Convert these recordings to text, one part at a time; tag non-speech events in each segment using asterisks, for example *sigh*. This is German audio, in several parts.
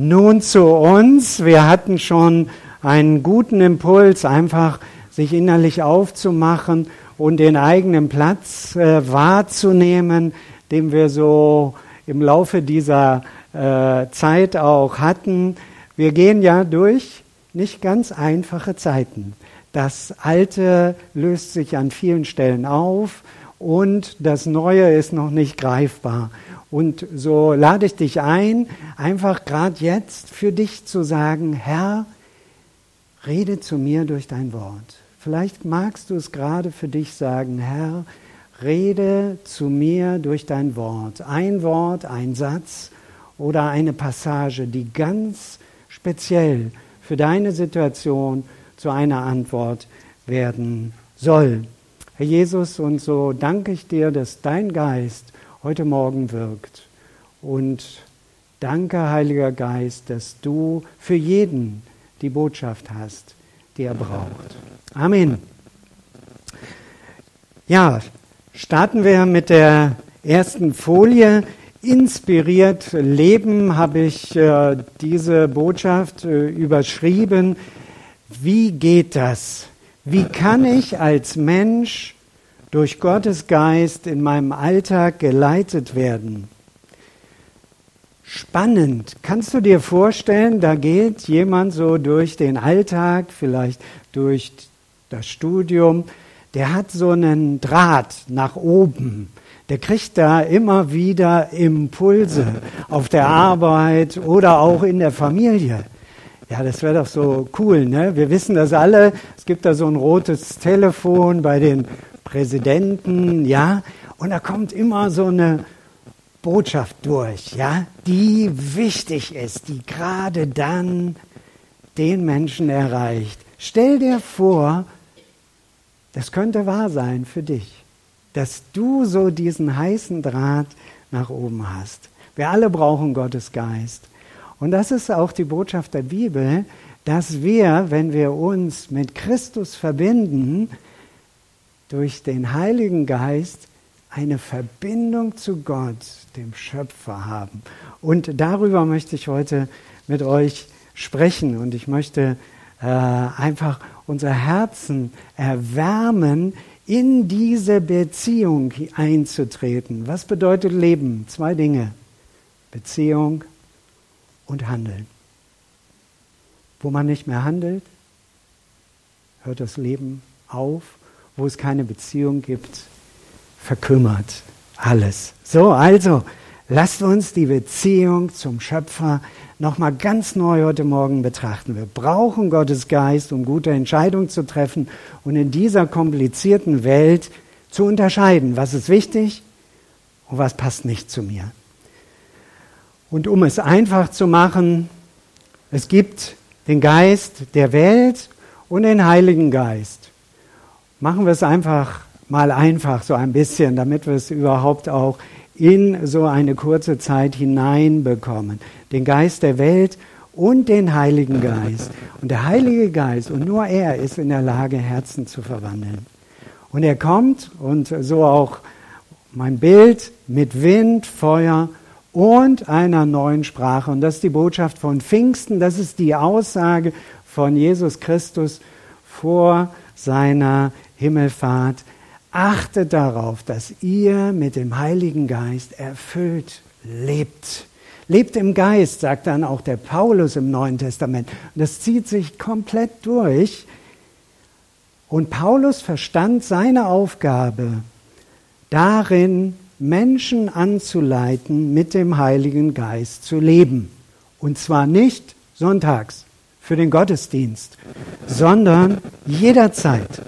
Nun zu uns. Wir hatten schon einen guten Impuls, einfach sich innerlich aufzumachen und den eigenen Platz äh, wahrzunehmen, den wir so im Laufe dieser äh, Zeit auch hatten. Wir gehen ja durch nicht ganz einfache Zeiten. Das Alte löst sich an vielen Stellen auf und das Neue ist noch nicht greifbar. Und so lade ich dich ein, einfach gerade jetzt für dich zu sagen, Herr, rede zu mir durch dein Wort. Vielleicht magst du es gerade für dich sagen, Herr, rede zu mir durch dein Wort. Ein Wort, ein Satz oder eine Passage, die ganz speziell für deine Situation zu einer Antwort werden soll. Herr Jesus, und so danke ich dir, dass dein Geist heute Morgen wirkt. Und danke, Heiliger Geist, dass du für jeden die Botschaft hast, die er braucht. Amen. Ja, starten wir mit der ersten Folie. Inspiriert Leben habe ich äh, diese Botschaft äh, überschrieben. Wie geht das? Wie kann ich als Mensch durch Gottes Geist in meinem Alltag geleitet werden. Spannend. Kannst du dir vorstellen, da geht jemand so durch den Alltag, vielleicht durch das Studium, der hat so einen Draht nach oben. Der kriegt da immer wieder Impulse auf der Arbeit oder auch in der Familie. Ja, das wäre doch so cool, ne? Wir wissen das alle. Es gibt da so ein rotes Telefon bei den Präsidenten, ja, und da kommt immer so eine Botschaft durch, ja, die wichtig ist, die gerade dann den Menschen erreicht. Stell dir vor, das könnte wahr sein für dich, dass du so diesen heißen Draht nach oben hast. Wir alle brauchen Gottes Geist. Und das ist auch die Botschaft der Bibel, dass wir, wenn wir uns mit Christus verbinden, durch den Heiligen Geist eine Verbindung zu Gott, dem Schöpfer haben. Und darüber möchte ich heute mit euch sprechen und ich möchte äh, einfach unser Herzen erwärmen, in diese Beziehung einzutreten. Was bedeutet Leben? Zwei Dinge. Beziehung und Handeln. Wo man nicht mehr handelt, hört das Leben auf wo es keine Beziehung gibt, verkümmert alles. So, also, lasst uns die Beziehung zum Schöpfer nochmal ganz neu heute Morgen betrachten. Wir brauchen Gottes Geist, um gute Entscheidungen zu treffen und in dieser komplizierten Welt zu unterscheiden, was ist wichtig und was passt nicht zu mir. Und um es einfach zu machen, es gibt den Geist der Welt und den Heiligen Geist. Machen wir es einfach mal einfach so ein bisschen, damit wir es überhaupt auch in so eine kurze Zeit hineinbekommen. Den Geist der Welt und den Heiligen Geist. Und der Heilige Geist, und nur er ist in der Lage, Herzen zu verwandeln. Und er kommt, und so auch mein Bild, mit Wind, Feuer und einer neuen Sprache. Und das ist die Botschaft von Pfingsten, das ist die Aussage von Jesus Christus vor seiner Himmelfahrt, achtet darauf, dass ihr mit dem Heiligen Geist erfüllt lebt. Lebt im Geist, sagt dann auch der Paulus im Neuen Testament. Und das zieht sich komplett durch. Und Paulus verstand seine Aufgabe darin, Menschen anzuleiten, mit dem Heiligen Geist zu leben. Und zwar nicht sonntags für den Gottesdienst, sondern jederzeit.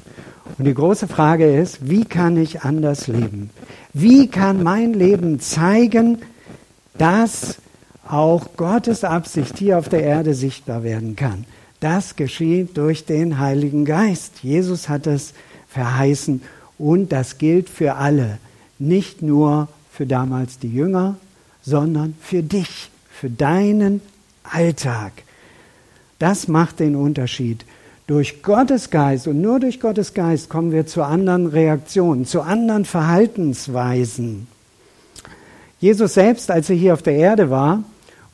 Und die große Frage ist, wie kann ich anders leben? Wie kann mein Leben zeigen, dass auch Gottes Absicht hier auf der Erde sichtbar werden kann? Das geschieht durch den Heiligen Geist. Jesus hat es verheißen und das gilt für alle, nicht nur für damals die Jünger, sondern für dich, für deinen Alltag. Das macht den Unterschied. Durch Gottes Geist und nur durch Gottes Geist kommen wir zu anderen Reaktionen, zu anderen Verhaltensweisen. Jesus selbst, als er hier auf der Erde war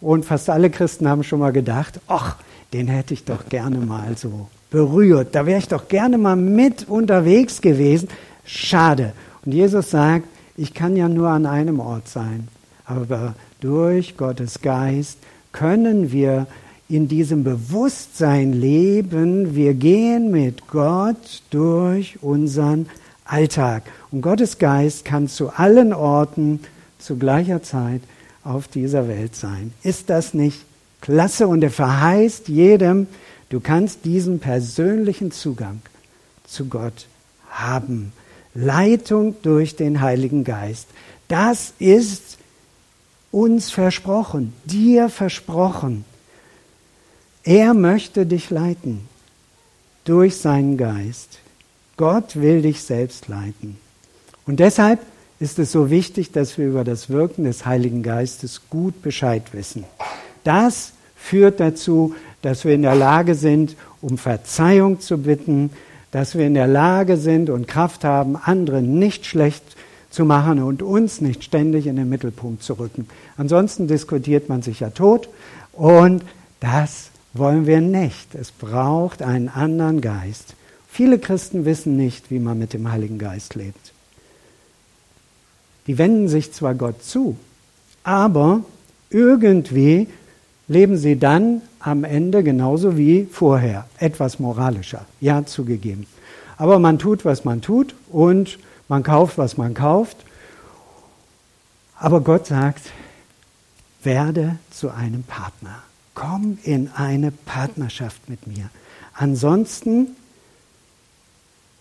Und fast alle Christen haben schon mal gedacht, ach, den hätte ich doch gerne mal so berührt. Da wäre ich doch gerne mal mit unterwegs gewesen. Schade. Und Jesus sagt, ich kann ja nur an einem Ort sein. Aber durch Gottes Geist können wir in diesem Bewusstsein leben. Wir gehen mit Gott durch unseren Alltag. Und Gottes Geist kann zu allen Orten zu gleicher Zeit auf dieser Welt sein. Ist das nicht klasse? Und er verheißt jedem, du kannst diesen persönlichen Zugang zu Gott haben. Leitung durch den Heiligen Geist. Das ist uns versprochen, dir versprochen. Er möchte dich leiten durch seinen Geist. Gott will dich selbst leiten. Und deshalb ist es so wichtig, dass wir über das Wirken des Heiligen Geistes gut Bescheid wissen. Das führt dazu, dass wir in der Lage sind, um Verzeihung zu bitten, dass wir in der Lage sind und Kraft haben, andere nicht schlecht zu machen und uns nicht ständig in den Mittelpunkt zu rücken. Ansonsten diskutiert man sich ja tot und das wollen wir nicht. Es braucht einen anderen Geist. Viele Christen wissen nicht, wie man mit dem Heiligen Geist lebt. Die wenden sich zwar Gott zu, aber irgendwie leben sie dann am Ende genauso wie vorher, etwas moralischer, ja zugegeben. Aber man tut, was man tut und man kauft, was man kauft. Aber Gott sagt, werde zu einem Partner. Komm in eine Partnerschaft mit mir. Ansonsten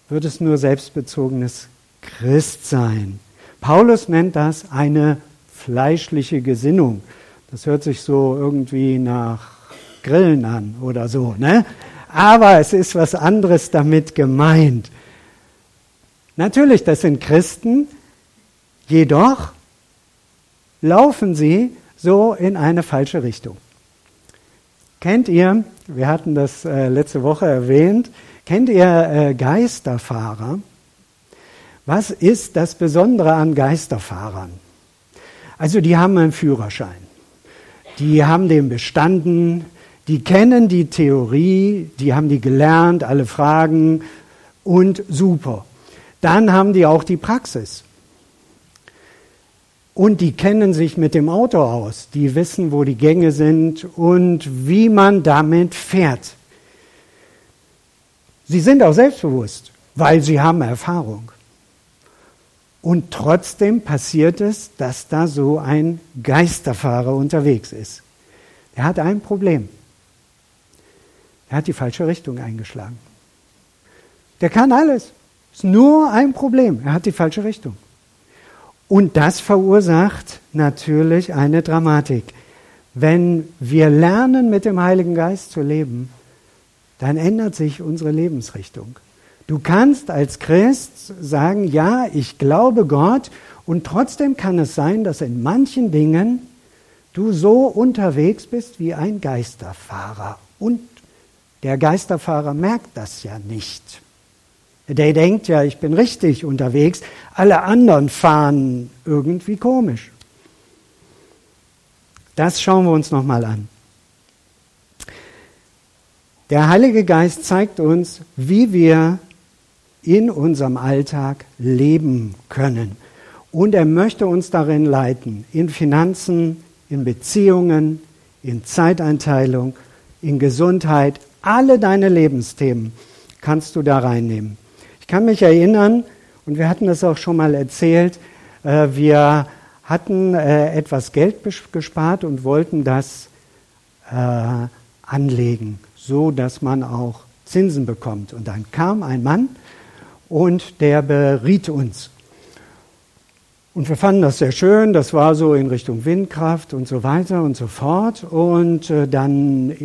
wird es nur selbstbezogenes Christsein. Paulus nennt das eine fleischliche Gesinnung. Das hört sich so irgendwie nach Grillen an oder so, ne? Aber es ist was anderes damit gemeint. Natürlich, das sind Christen, jedoch laufen sie so in eine falsche Richtung. Kennt ihr, wir hatten das äh, letzte Woche erwähnt, kennt ihr äh, Geisterfahrer? Was ist das Besondere an Geisterfahrern? Also die haben einen Führerschein, die haben den bestanden, die kennen die Theorie, die haben die gelernt, alle Fragen und super. Dann haben die auch die Praxis. Und die kennen sich mit dem Auto aus, die wissen, wo die Gänge sind und wie man damit fährt. Sie sind auch selbstbewusst, weil sie haben Erfahrung. Und trotzdem passiert es, dass da so ein Geisterfahrer unterwegs ist. Er hat ein Problem. Er hat die falsche Richtung eingeschlagen. Der kann alles. Ist nur ein Problem. Er hat die falsche Richtung. Und das verursacht natürlich eine Dramatik. Wenn wir lernen, mit dem Heiligen Geist zu leben, dann ändert sich unsere Lebensrichtung. Du kannst als Christ sagen, ja, ich glaube Gott und trotzdem kann es sein, dass in manchen Dingen du so unterwegs bist wie ein Geisterfahrer. Und der Geisterfahrer merkt das ja nicht. Der denkt ja, ich bin richtig unterwegs, alle anderen fahren irgendwie komisch. Das schauen wir uns nochmal an. Der Heilige Geist zeigt uns, wie wir in unserem Alltag leben können. Und er möchte uns darin leiten, in Finanzen, in Beziehungen, in Zeiteinteilung, in Gesundheit. Alle deine Lebensthemen kannst du da reinnehmen. Ich kann mich erinnern, und wir hatten das auch schon mal erzählt, äh, wir hatten äh, etwas Geld gespart und wollten das äh, anlegen so dass man auch Zinsen bekommt. Und dann kam ein Mann und der beriet uns. Und wir fanden das sehr schön, das war so in Richtung Windkraft und so weiter und so fort. Und dann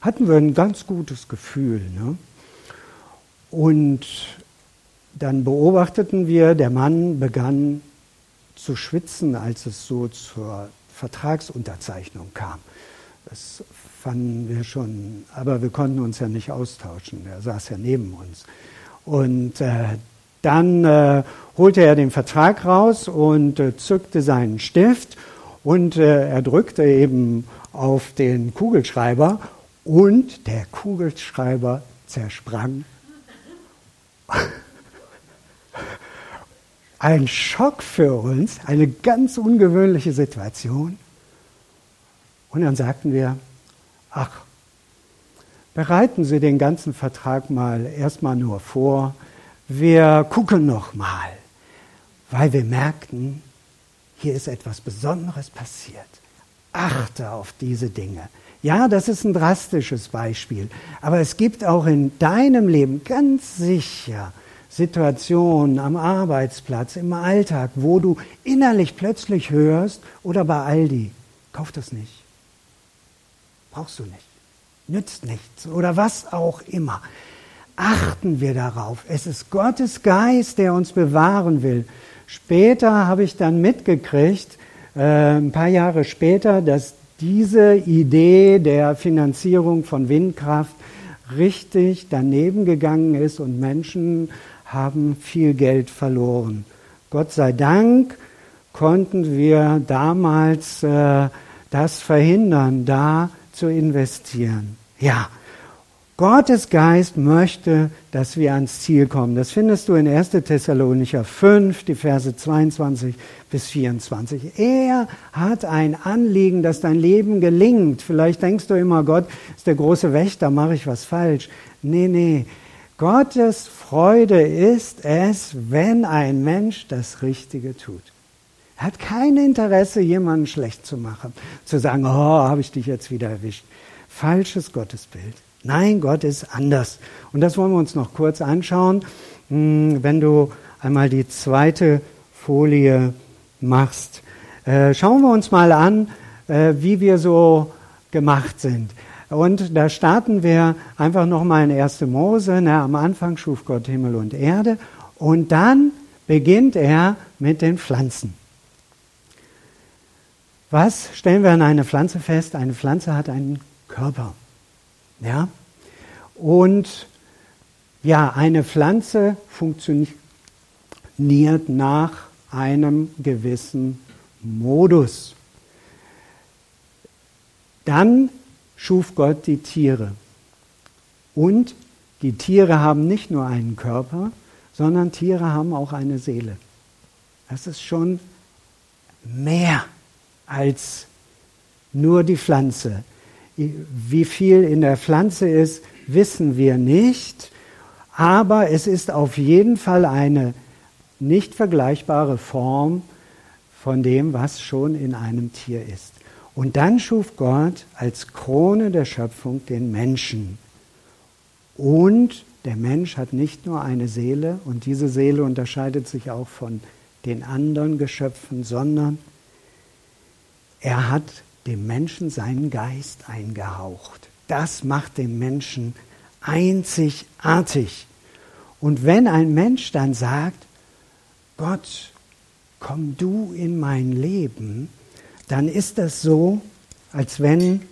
hatten wir ein ganz gutes Gefühl. Ne? Und dann beobachteten wir, der Mann begann zu schwitzen, als es so zur Vertragsunterzeichnung kam. Das fanden wir schon, aber wir konnten uns ja nicht austauschen. Er saß ja neben uns. Und äh, dann äh, holte er den Vertrag raus und äh, zückte seinen Stift und äh, er drückte eben auf den Kugelschreiber und der Kugelschreiber zersprang. *laughs* Ein Schock für uns, eine ganz ungewöhnliche Situation. Und dann sagten wir, ach, bereiten Sie den ganzen Vertrag mal erstmal nur vor. Wir gucken noch mal, weil wir merkten, hier ist etwas Besonderes passiert. Achte auf diese Dinge. Ja, das ist ein drastisches Beispiel, aber es gibt auch in deinem Leben ganz sicher Situationen am Arbeitsplatz, im Alltag, wo du innerlich plötzlich hörst oder bei Aldi, kauf das nicht. Brauchst du nicht. Nützt nichts oder was auch immer. Achten wir darauf. Es ist Gottes Geist, der uns bewahren will. Später habe ich dann mitgekriegt, ein paar Jahre später, dass diese Idee der Finanzierung von Windkraft richtig daneben gegangen ist und Menschen haben viel Geld verloren. Gott sei Dank konnten wir damals äh, das verhindern, da zu investieren. Ja, Gottes Geist möchte, dass wir ans Ziel kommen. Das findest du in 1. Thessalonicher 5, die Verse 22 bis 24. Er hat ein Anliegen, dass dein Leben gelingt. Vielleicht denkst du immer, Gott ist der große Wächter, mache ich was falsch. Nee, nee. Gottes Freude ist es, wenn ein Mensch das Richtige tut. Er hat kein Interesse, jemanden schlecht zu machen, zu sagen, oh, habe ich dich jetzt wieder erwischt. Falsches Gottesbild. Nein, Gott ist anders. Und das wollen wir uns noch kurz anschauen. Hm, wenn du einmal die zweite Folie machst, äh, schauen wir uns mal an, äh, wie wir so gemacht sind. Und da starten wir einfach nochmal in 1. Mose. Na, am Anfang schuf Gott Himmel und Erde. Und dann beginnt er mit den Pflanzen. Was stellen wir an einer Pflanze fest? Eine Pflanze hat einen Körper. Ja? Und ja, eine Pflanze funktioniert nach einem gewissen Modus. Dann schuf Gott die Tiere. Und die Tiere haben nicht nur einen Körper, sondern Tiere haben auch eine Seele. Das ist schon mehr als nur die Pflanze. Wie viel in der Pflanze ist, wissen wir nicht, aber es ist auf jeden Fall eine nicht vergleichbare Form von dem, was schon in einem Tier ist. Und dann schuf Gott als Krone der Schöpfung den Menschen. Und der Mensch hat nicht nur eine Seele, und diese Seele unterscheidet sich auch von den anderen Geschöpfen, sondern er hat dem Menschen seinen Geist eingehaucht. Das macht den Menschen einzigartig. Und wenn ein Mensch dann sagt, Gott, komm du in mein Leben, dann ist das so, als wenn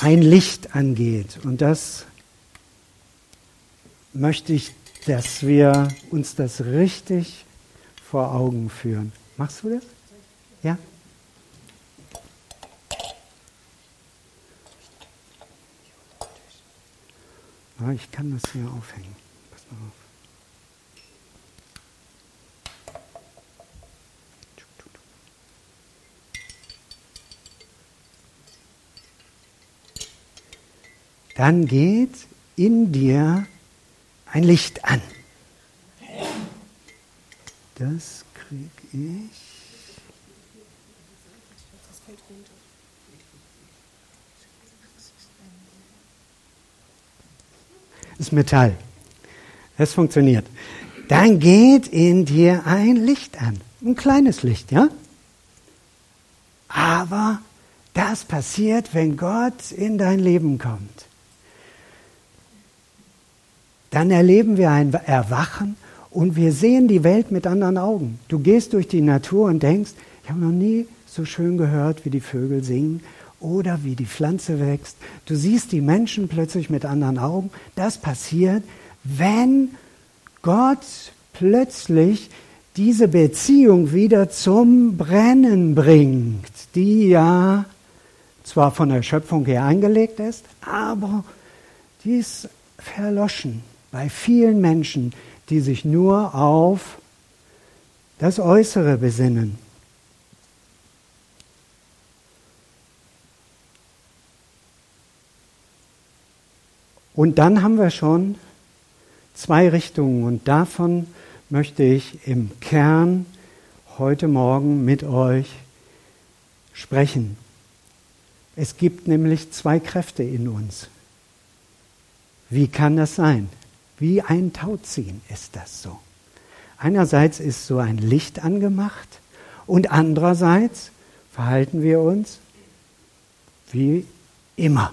ein Licht angeht. Und das möchte ich, dass wir uns das richtig vor Augen führen. Machst du das? Ja? Ja, ich kann das hier aufhängen. Pass mal auf. Dann geht in dir ein Licht an. Das kriege ich. Das ist Metall. Es funktioniert. Dann geht in dir ein Licht an. Ein kleines Licht, ja? Aber das passiert, wenn Gott in dein Leben kommt. Dann erleben wir ein Erwachen und wir sehen die Welt mit anderen Augen. Du gehst durch die Natur und denkst, ich habe noch nie so schön gehört, wie die Vögel singen oder wie die Pflanze wächst. Du siehst die Menschen plötzlich mit anderen Augen. Das passiert, wenn Gott plötzlich diese Beziehung wieder zum Brennen bringt, die ja zwar von der Schöpfung her eingelegt ist, aber die ist verloschen bei vielen Menschen, die sich nur auf das Äußere besinnen. Und dann haben wir schon zwei Richtungen und davon möchte ich im Kern heute Morgen mit euch sprechen. Es gibt nämlich zwei Kräfte in uns. Wie kann das sein? Wie ein Tauziehen ist das so. Einerseits ist so ein Licht angemacht und andererseits verhalten wir uns wie immer.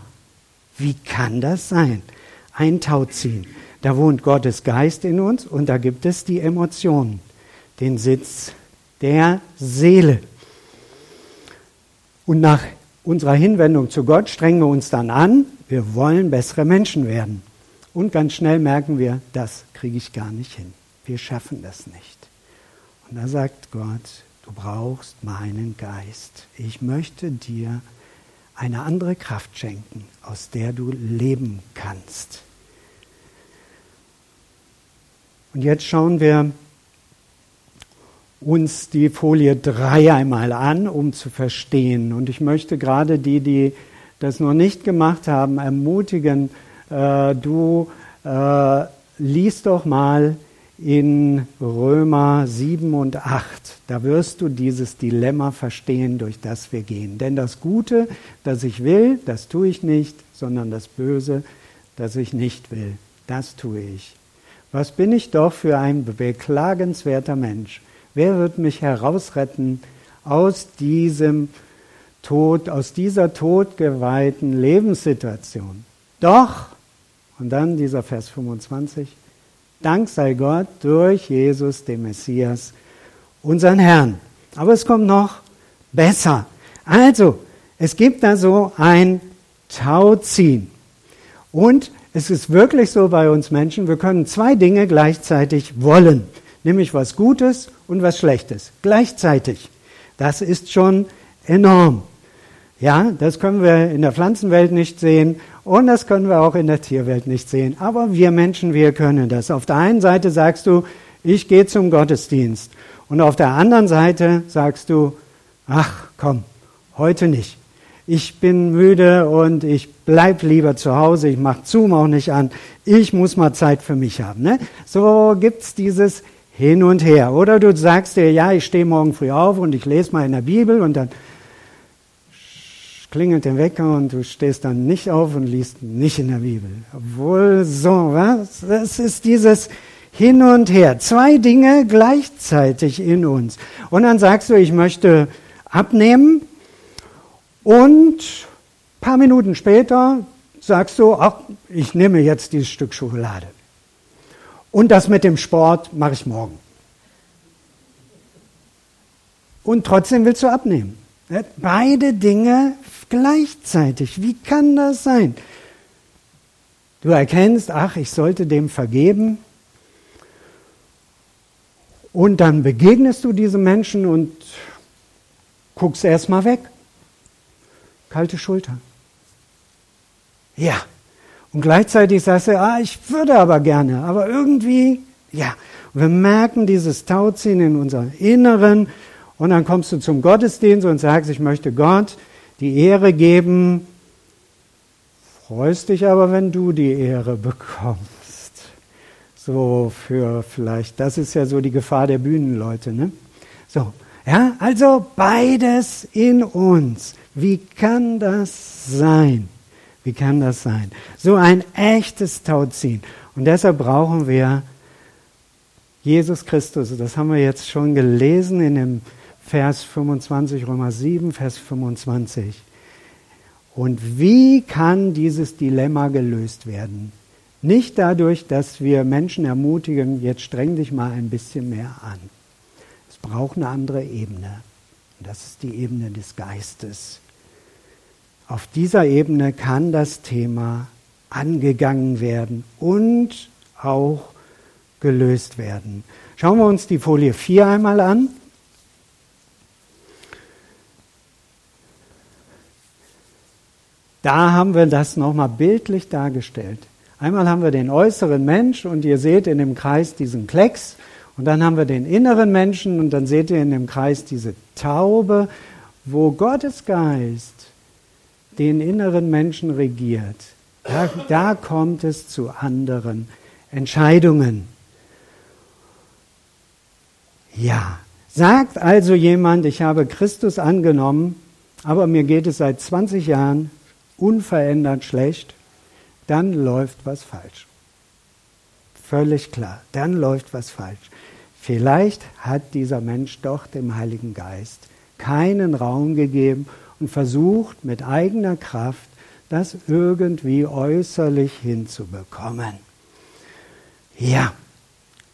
Wie kann das sein? Ein Tauziehen. Da wohnt Gottes Geist in uns und da gibt es die Emotionen, den Sitz der Seele. Und nach unserer Hinwendung zu Gott strengen wir uns dann an, wir wollen bessere Menschen werden. Und ganz schnell merken wir, das kriege ich gar nicht hin. Wir schaffen das nicht. Und da sagt Gott, du brauchst meinen Geist. Ich möchte dir eine andere Kraft schenken, aus der du leben kannst. Und jetzt schauen wir uns die Folie 3 einmal an, um zu verstehen. Und ich möchte gerade die, die das noch nicht gemacht haben, ermutigen, äh, du äh, liest doch mal in Römer 7 und 8. Da wirst du dieses Dilemma verstehen, durch das wir gehen. Denn das Gute, das ich will, das tue ich nicht, sondern das Böse, das ich nicht will, das tue ich. Was bin ich doch für ein beklagenswerter Mensch? Wer wird mich herausretten aus diesem Tod, aus dieser todgeweihten Lebenssituation? Doch, und dann dieser Vers 25, Dank sei Gott durch Jesus, den Messias, unseren Herrn. Aber es kommt noch besser. Also, es gibt da so ein Tauziehen. Und es ist wirklich so bei uns Menschen, wir können zwei Dinge gleichzeitig wollen, nämlich was Gutes und was Schlechtes, gleichzeitig. Das ist schon enorm. Ja, das können wir in der Pflanzenwelt nicht sehen und das können wir auch in der Tierwelt nicht sehen. Aber wir Menschen, wir können das. Auf der einen Seite sagst du, ich gehe zum Gottesdienst. Und auf der anderen Seite sagst du, ach komm, heute nicht. Ich bin müde und ich bleib lieber zu Hause, ich mache Zoom auch nicht an, ich muss mal Zeit für mich haben. Ne? So gibt's dieses Hin und Her. Oder du sagst dir, ja, ich stehe morgen früh auf und ich lese mal in der Bibel und dann klingelt der Wecker und du stehst dann nicht auf und liest nicht in der Bibel. Obwohl so, was? Das ist dieses Hin und Her. Zwei Dinge gleichzeitig in uns. Und dann sagst du, ich möchte abnehmen und ein paar Minuten später sagst du, ach, ich nehme jetzt dieses Stück Schokolade. Und das mit dem Sport mache ich morgen. Und trotzdem willst du abnehmen. Beide Dinge gleichzeitig. Wie kann das sein? Du erkennst, ach, ich sollte dem vergeben. Und dann begegnest du diesem Menschen und guckst erstmal weg. Kalte Schulter. Ja. Und gleichzeitig sagst du, ah, ich würde aber gerne, aber irgendwie, ja. Und wir merken dieses Tauziehen in unserem Inneren und dann kommst du zum Gottesdienst und sagst, ich möchte Gott die Ehre geben, freust dich aber, wenn du die Ehre bekommst. So für vielleicht, das ist ja so die Gefahr der Bühnenleute, ne? So, ja, also beides in uns. Wie kann das sein? Wie kann das sein? So ein echtes Tauziehen. Und deshalb brauchen wir Jesus Christus. Das haben wir jetzt schon gelesen in dem Vers 25, Römer 7, Vers 25. Und wie kann dieses Dilemma gelöst werden? Nicht dadurch, dass wir Menschen ermutigen, jetzt streng dich mal ein bisschen mehr an. Es braucht eine andere Ebene. Und das ist die Ebene des Geistes. Auf dieser Ebene kann das Thema angegangen werden und auch gelöst werden. Schauen wir uns die Folie 4 einmal an. Da haben wir das nochmal bildlich dargestellt. Einmal haben wir den äußeren Mensch und ihr seht in dem Kreis diesen Klecks und dann haben wir den inneren Menschen und dann seht ihr in dem Kreis diese Taube, wo Gottes Geist den inneren Menschen regiert. Da, da kommt es zu anderen Entscheidungen. Ja, sagt also jemand, ich habe Christus angenommen, aber mir geht es seit 20 Jahren unverändert schlecht, dann läuft was falsch. Völlig klar, dann läuft was falsch. Vielleicht hat dieser Mensch doch dem Heiligen Geist keinen Raum gegeben und versucht mit eigener Kraft das irgendwie äußerlich hinzubekommen. Ja,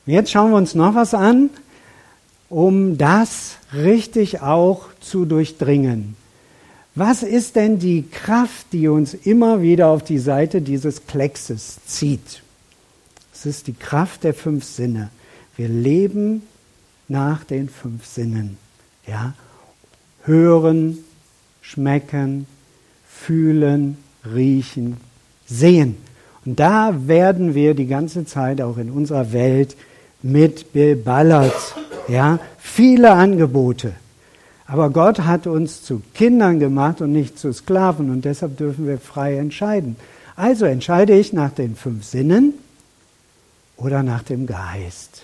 jetzt schauen wir uns noch was an, um das richtig auch zu durchdringen. Was ist denn die Kraft, die uns immer wieder auf die Seite dieses Kleckses zieht? Es ist die Kraft der fünf Sinne. Wir leben nach den fünf Sinnen. Ja? Hören, schmecken, fühlen, riechen, sehen. Und da werden wir die ganze Zeit auch in unserer Welt mit beballert. Ja? Viele Angebote. Aber Gott hat uns zu Kindern gemacht und nicht zu Sklaven und deshalb dürfen wir frei entscheiden. Also entscheide ich nach den fünf Sinnen oder nach dem Geist.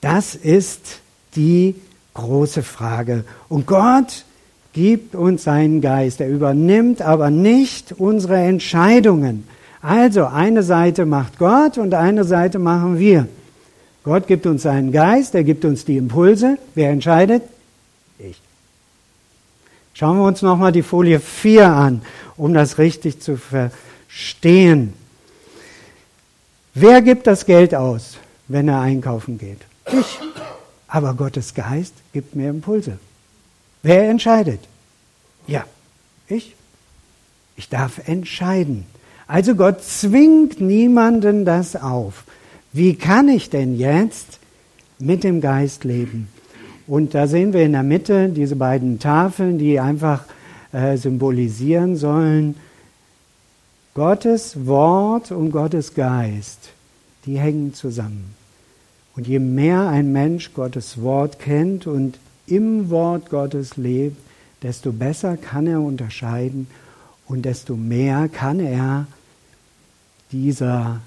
Das ist die große Frage. Und Gott gibt uns seinen Geist. Er übernimmt aber nicht unsere Entscheidungen. Also eine Seite macht Gott und eine Seite machen wir. Gott gibt uns seinen Geist, er gibt uns die Impulse. Wer entscheidet? Schauen wir uns nochmal die Folie 4 an, um das richtig zu verstehen. Wer gibt das Geld aus, wenn er einkaufen geht? Ich. Aber Gottes Geist gibt mir Impulse. Wer entscheidet? Ja, ich. Ich darf entscheiden. Also Gott zwingt niemanden das auf. Wie kann ich denn jetzt mit dem Geist leben? Und da sehen wir in der Mitte diese beiden Tafeln, die einfach äh, symbolisieren sollen, Gottes Wort und Gottes Geist, die hängen zusammen. Und je mehr ein Mensch Gottes Wort kennt und im Wort Gottes lebt, desto besser kann er unterscheiden und desto mehr kann er dieser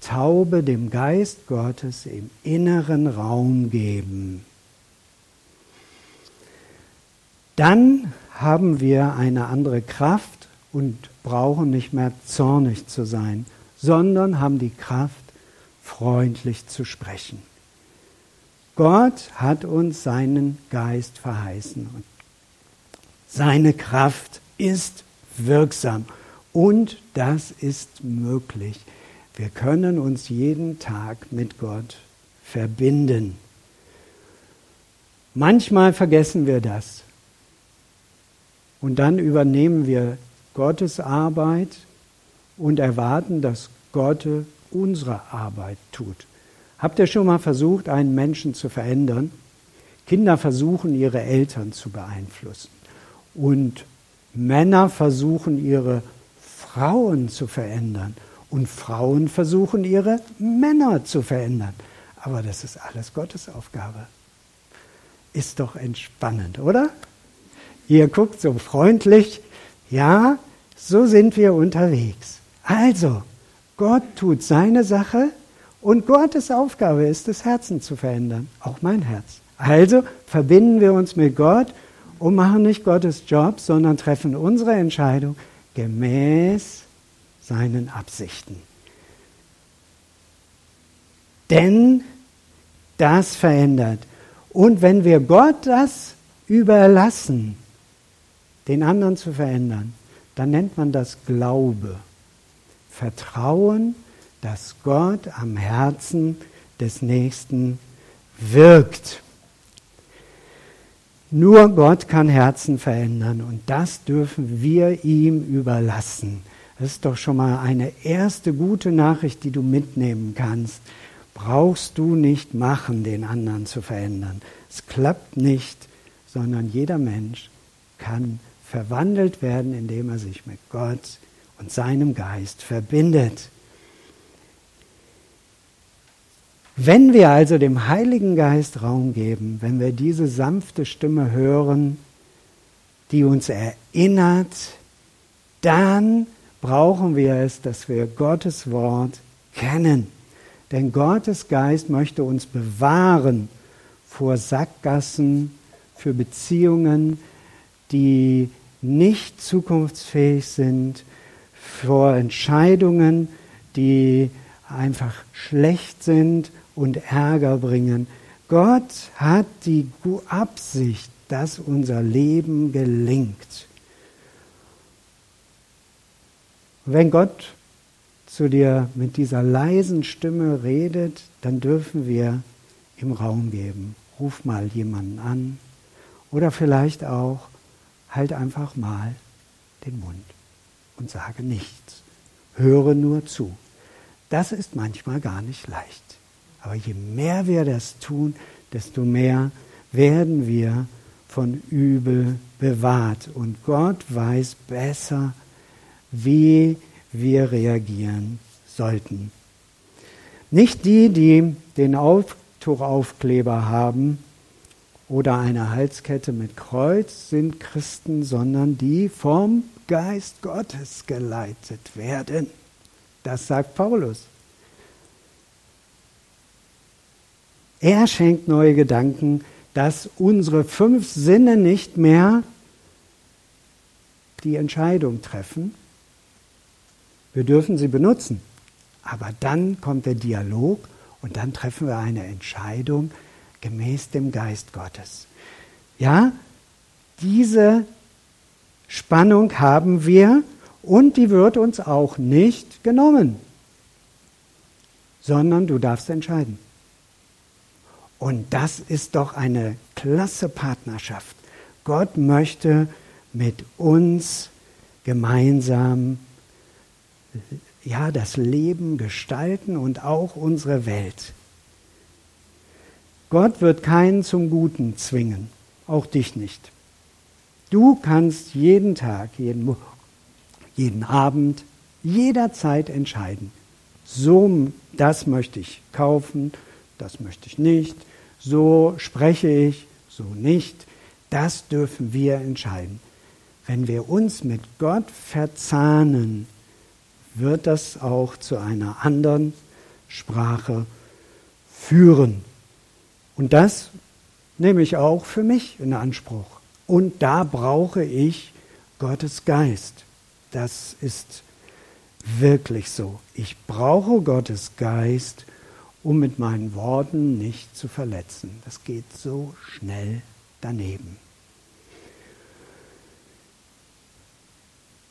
Taube, dem Geist Gottes im inneren Raum geben. Dann haben wir eine andere Kraft und brauchen nicht mehr zornig zu sein, sondern haben die Kraft, freundlich zu sprechen. Gott hat uns seinen Geist verheißen seine Kraft ist wirksam und das ist möglich. Wir können uns jeden Tag mit Gott verbinden. Manchmal vergessen wir das. Und dann übernehmen wir Gottes Arbeit und erwarten, dass Gott unsere Arbeit tut. Habt ihr schon mal versucht, einen Menschen zu verändern? Kinder versuchen, ihre Eltern zu beeinflussen. Und Männer versuchen, ihre Frauen zu verändern. Und Frauen versuchen, ihre Männer zu verändern. Aber das ist alles Gottes Aufgabe. Ist doch entspannend, oder? Ihr guckt so freundlich. Ja, so sind wir unterwegs. Also, Gott tut seine Sache und Gottes Aufgabe ist es, Herzen zu verändern. Auch mein Herz. Also verbinden wir uns mit Gott und machen nicht Gottes Job, sondern treffen unsere Entscheidung gemäß seinen Absichten. Denn das verändert. Und wenn wir Gott das überlassen, den anderen zu verändern, dann nennt man das Glaube. Vertrauen, dass Gott am Herzen des Nächsten wirkt. Nur Gott kann Herzen verändern und das dürfen wir ihm überlassen. Das ist doch schon mal eine erste gute Nachricht, die du mitnehmen kannst. Brauchst du nicht machen, den anderen zu verändern. Es klappt nicht, sondern jeder Mensch kann verwandelt werden, indem er sich mit Gott und seinem Geist verbindet. Wenn wir also dem Heiligen Geist Raum geben, wenn wir diese sanfte Stimme hören, die uns erinnert, dann brauchen wir es, dass wir Gottes Wort kennen. Denn Gottes Geist möchte uns bewahren vor Sackgassen, für Beziehungen, die nicht zukunftsfähig sind, vor Entscheidungen, die einfach schlecht sind und Ärger bringen. Gott hat die Absicht, dass unser Leben gelingt. Wenn Gott zu dir mit dieser leisen Stimme redet, dann dürfen wir ihm Raum geben. Ruf mal jemanden an oder vielleicht auch halt einfach mal den Mund und sage nichts. Höre nur zu. Das ist manchmal gar nicht leicht. Aber je mehr wir das tun, desto mehr werden wir von Übel bewahrt. Und Gott weiß besser, wie wir reagieren sollten. Nicht die, die den Auftuchaufkleber haben oder eine Halskette mit Kreuz, sind Christen, sondern die vom Geist Gottes geleitet werden. Das sagt Paulus. Er schenkt neue Gedanken, dass unsere fünf Sinne nicht mehr die Entscheidung treffen. Wir dürfen sie benutzen, aber dann kommt der Dialog und dann treffen wir eine Entscheidung gemäß dem Geist Gottes. Ja, diese Spannung haben wir und die wird uns auch nicht genommen, sondern du darfst entscheiden. Und das ist doch eine klasse Partnerschaft. Gott möchte mit uns gemeinsam ja das Leben gestalten und auch unsere Welt. Gott wird keinen zum Guten zwingen, auch dich nicht. Du kannst jeden Tag, jeden, jeden Abend, jederzeit entscheiden. So, das möchte ich kaufen, das möchte ich nicht, so spreche ich, so nicht. Das dürfen wir entscheiden. Wenn wir uns mit Gott verzahnen, wird das auch zu einer anderen Sprache führen. Und das nehme ich auch für mich in Anspruch. Und da brauche ich Gottes Geist. Das ist wirklich so. Ich brauche Gottes Geist, um mit meinen Worten nicht zu verletzen. Das geht so schnell daneben.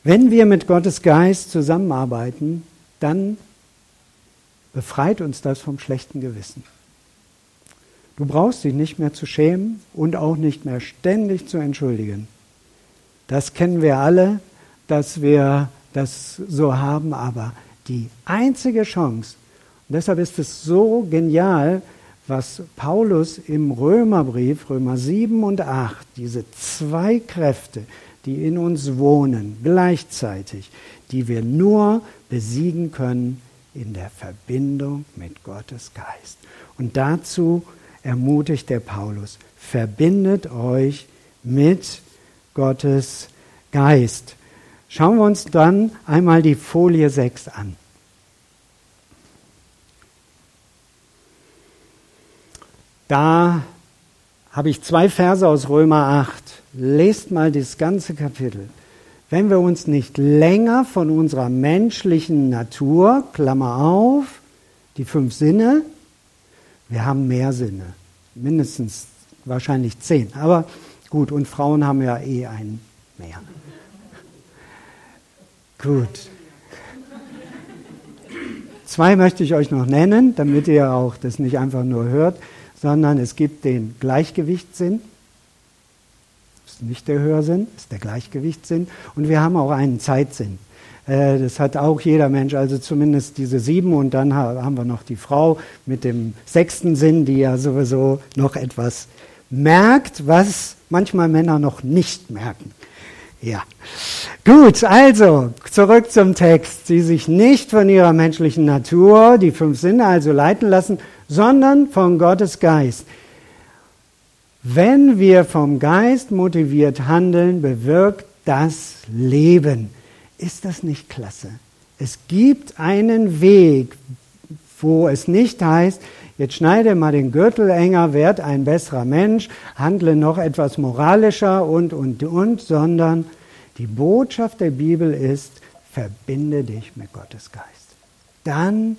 Wenn wir mit Gottes Geist zusammenarbeiten, dann befreit uns das vom schlechten Gewissen. Du brauchst dich nicht mehr zu schämen und auch nicht mehr ständig zu entschuldigen. Das kennen wir alle, dass wir das so haben, aber die einzige Chance, und deshalb ist es so genial, was Paulus im Römerbrief, Römer 7 und 8, diese zwei Kräfte, die in uns wohnen, gleichzeitig, die wir nur besiegen können in der Verbindung mit Gottes Geist. Und dazu ermutigt der Paulus, verbindet euch mit Gottes Geist. Schauen wir uns dann einmal die Folie 6 an. Da habe ich zwei Verse aus Römer 8. Lest mal das ganze Kapitel. Wenn wir uns nicht länger von unserer menschlichen Natur, Klammer auf, die fünf Sinne, wir haben mehr Sinne, mindestens wahrscheinlich zehn, aber gut, und Frauen haben ja eh einen mehr. Gut. Zwei möchte ich euch noch nennen, damit ihr auch das nicht einfach nur hört sondern es gibt den Gleichgewichtssinn. Das ist nicht der Hörsinn, das ist der Gleichgewichtssinn. Und wir haben auch einen Zeitsinn. Äh, das hat auch jeder Mensch, also zumindest diese sieben. Und dann haben wir noch die Frau mit dem sechsten Sinn, die ja sowieso noch etwas merkt, was manchmal Männer noch nicht merken. Ja. Gut, also zurück zum Text. Sie sich nicht von ihrer menschlichen Natur, die fünf Sinne also leiten lassen, sondern von Gottes Geist. Wenn wir vom Geist motiviert handeln, bewirkt das Leben. Ist das nicht klasse? Es gibt einen Weg, wo es nicht heißt, jetzt schneide mal den Gürtel enger, werd ein besserer Mensch, handle noch etwas moralischer und, und, und, sondern die Botschaft der Bibel ist, verbinde dich mit Gottes Geist. Dann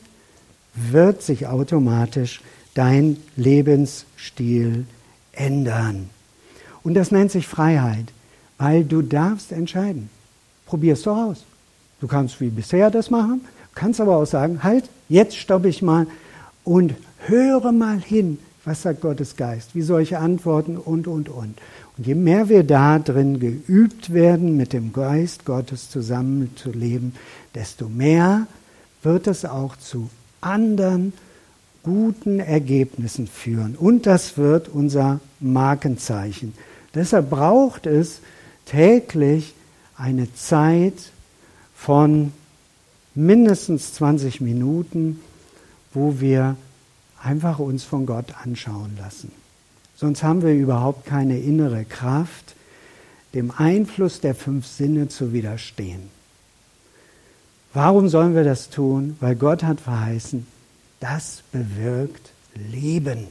wird sich automatisch dein Lebensstil ändern. Und das nennt sich Freiheit, weil du darfst entscheiden. Probier es doch aus. Du kannst wie bisher das machen, kannst aber auch sagen, halt, jetzt stoppe ich mal und höre mal hin, was sagt Gottes Geist, wie soll ich antworten und, und, und. Und je mehr wir da drin geübt werden, mit dem Geist Gottes zusammenzuleben, desto mehr wird es auch zu anderen guten Ergebnissen führen. Und das wird unser Markenzeichen. Deshalb braucht es täglich eine Zeit von mindestens 20 Minuten, wo wir einfach uns von Gott anschauen lassen. Sonst haben wir überhaupt keine innere Kraft, dem Einfluss der fünf Sinne zu widerstehen. Warum sollen wir das tun? Weil Gott hat verheißen, das bewirkt Leben.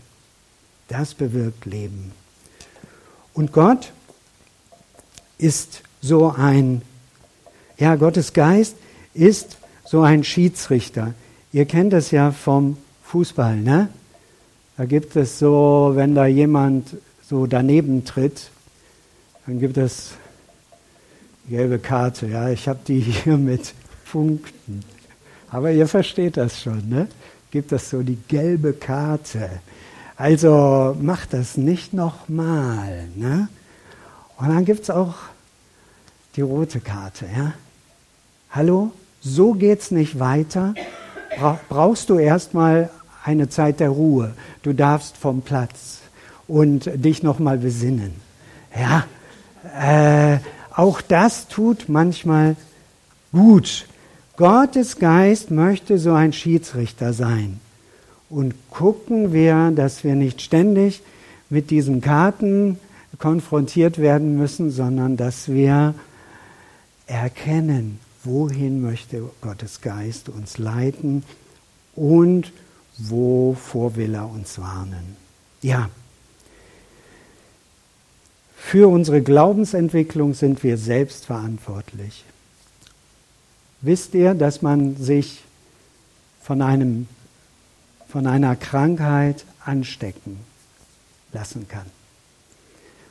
Das bewirkt Leben. Und Gott ist so ein, ja, Gottes Geist ist so ein Schiedsrichter. Ihr kennt das ja vom Fußball, ne? Da gibt es so, wenn da jemand so daneben tritt, dann gibt es gelbe Karte. Ja, ich habe die *laughs* hier mit Punkten. Aber ihr versteht das schon, ne? Gibt es so die gelbe Karte. Also macht das nicht nochmal, ne? Und dann gibt es auch die rote Karte, ja? Hallo? So geht's nicht weiter. Brauchst du erstmal eine Zeit der Ruhe. Du darfst vom Platz und dich nochmal besinnen. Ja, äh, auch das tut manchmal gut. Gottes Geist möchte so ein Schiedsrichter sein. Und gucken wir, dass wir nicht ständig mit diesen Karten konfrontiert werden müssen, sondern dass wir erkennen, wohin möchte Gottes Geist uns leiten und wovor will er uns warnen. Ja, für unsere Glaubensentwicklung sind wir selbst verantwortlich. Wisst ihr, dass man sich von, einem, von einer Krankheit anstecken lassen kann?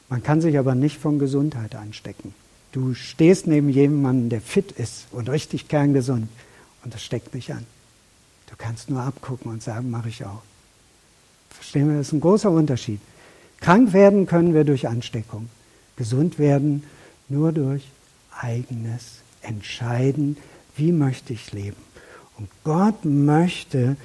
Man kann sich aber nicht von Gesundheit anstecken. Du stehst neben jemandem, der fit ist und richtig kerngesund und das steckt mich an. Du kannst nur abgucken und sagen, mache ich auch. Verstehen wir, das ist ein großer Unterschied. Krank werden können wir durch Ansteckung. Gesund werden nur durch eigenes Entscheiden wie möchte ich leben? Und Gott möchte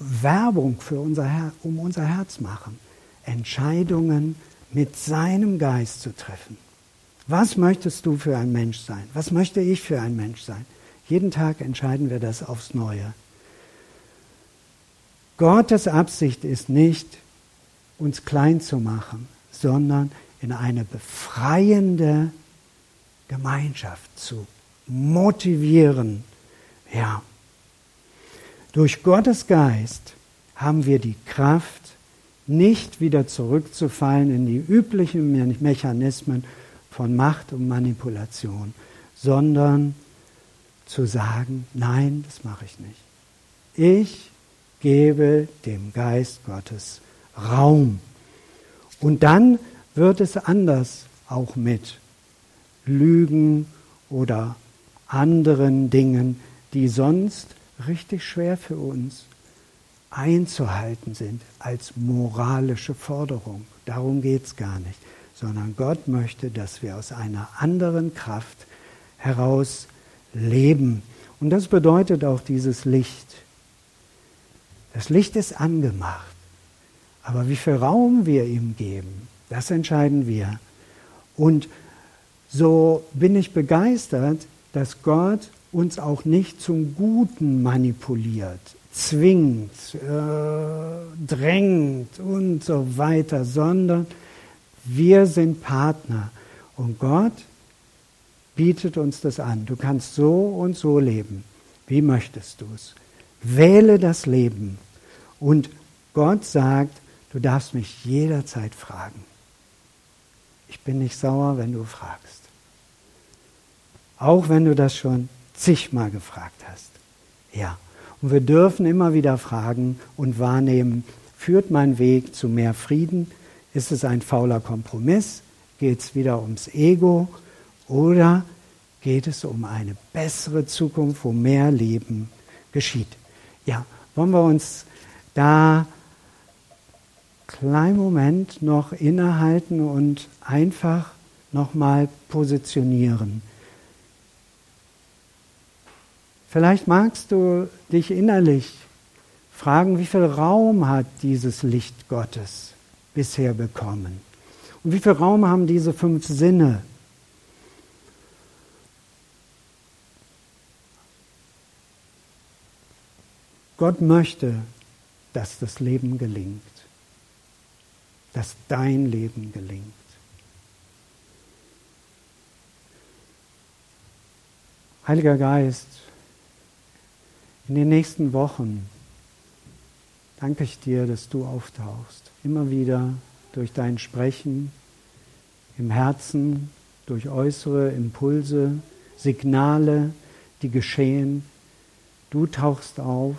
Werbung für unser um unser Herz machen. Entscheidungen mit seinem Geist zu treffen. Was möchtest du für ein Mensch sein? Was möchte ich für ein Mensch sein? Jeden Tag entscheiden wir das aufs Neue. Gottes Absicht ist nicht, uns klein zu machen, sondern in eine befreiende Gemeinschaft zu motivieren. Ja. Durch Gottes Geist haben wir die Kraft, nicht wieder zurückzufallen in die üblichen Mechanismen von Macht und Manipulation, sondern zu sagen, nein, das mache ich nicht. Ich gebe dem Geist Gottes Raum. Und dann wird es anders auch mit Lügen oder anderen Dingen, die sonst richtig schwer für uns einzuhalten sind als moralische Forderung. Darum geht es gar nicht, sondern Gott möchte, dass wir aus einer anderen Kraft heraus leben. Und das bedeutet auch dieses Licht. Das Licht ist angemacht. Aber wie viel Raum wir ihm geben, das entscheiden wir. Und so bin ich begeistert, dass Gott uns auch nicht zum Guten manipuliert, zwingt, äh, drängt und so weiter, sondern wir sind Partner. Und Gott bietet uns das an. Du kannst so und so leben. Wie möchtest du es? Wähle das Leben. Und Gott sagt, du darfst mich jederzeit fragen. Ich bin nicht sauer, wenn du fragst. Auch wenn du das schon zigmal gefragt hast. Ja. Und wir dürfen immer wieder fragen und wahrnehmen, führt mein Weg zu mehr Frieden? Ist es ein fauler Kompromiss? Geht es wieder ums Ego? Oder geht es um eine bessere Zukunft, wo mehr Leben geschieht? Ja, wollen wir uns da kleinen Moment noch innehalten und einfach nochmal positionieren. Vielleicht magst du dich innerlich fragen, wie viel Raum hat dieses Licht Gottes bisher bekommen? Und wie viel Raum haben diese fünf Sinne? Gott möchte, dass das Leben gelingt, dass dein Leben gelingt. Heiliger Geist, in den nächsten Wochen danke ich dir, dass du auftauchst. Immer wieder durch dein Sprechen im Herzen, durch äußere Impulse, Signale, die geschehen. Du tauchst auf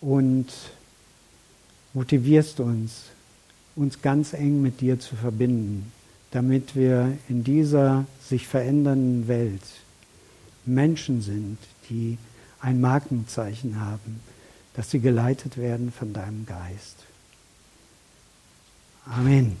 und motivierst uns, uns ganz eng mit dir zu verbinden, damit wir in dieser sich verändernden Welt Menschen sind, die ein Markenzeichen haben, dass sie geleitet werden von deinem Geist. Amen.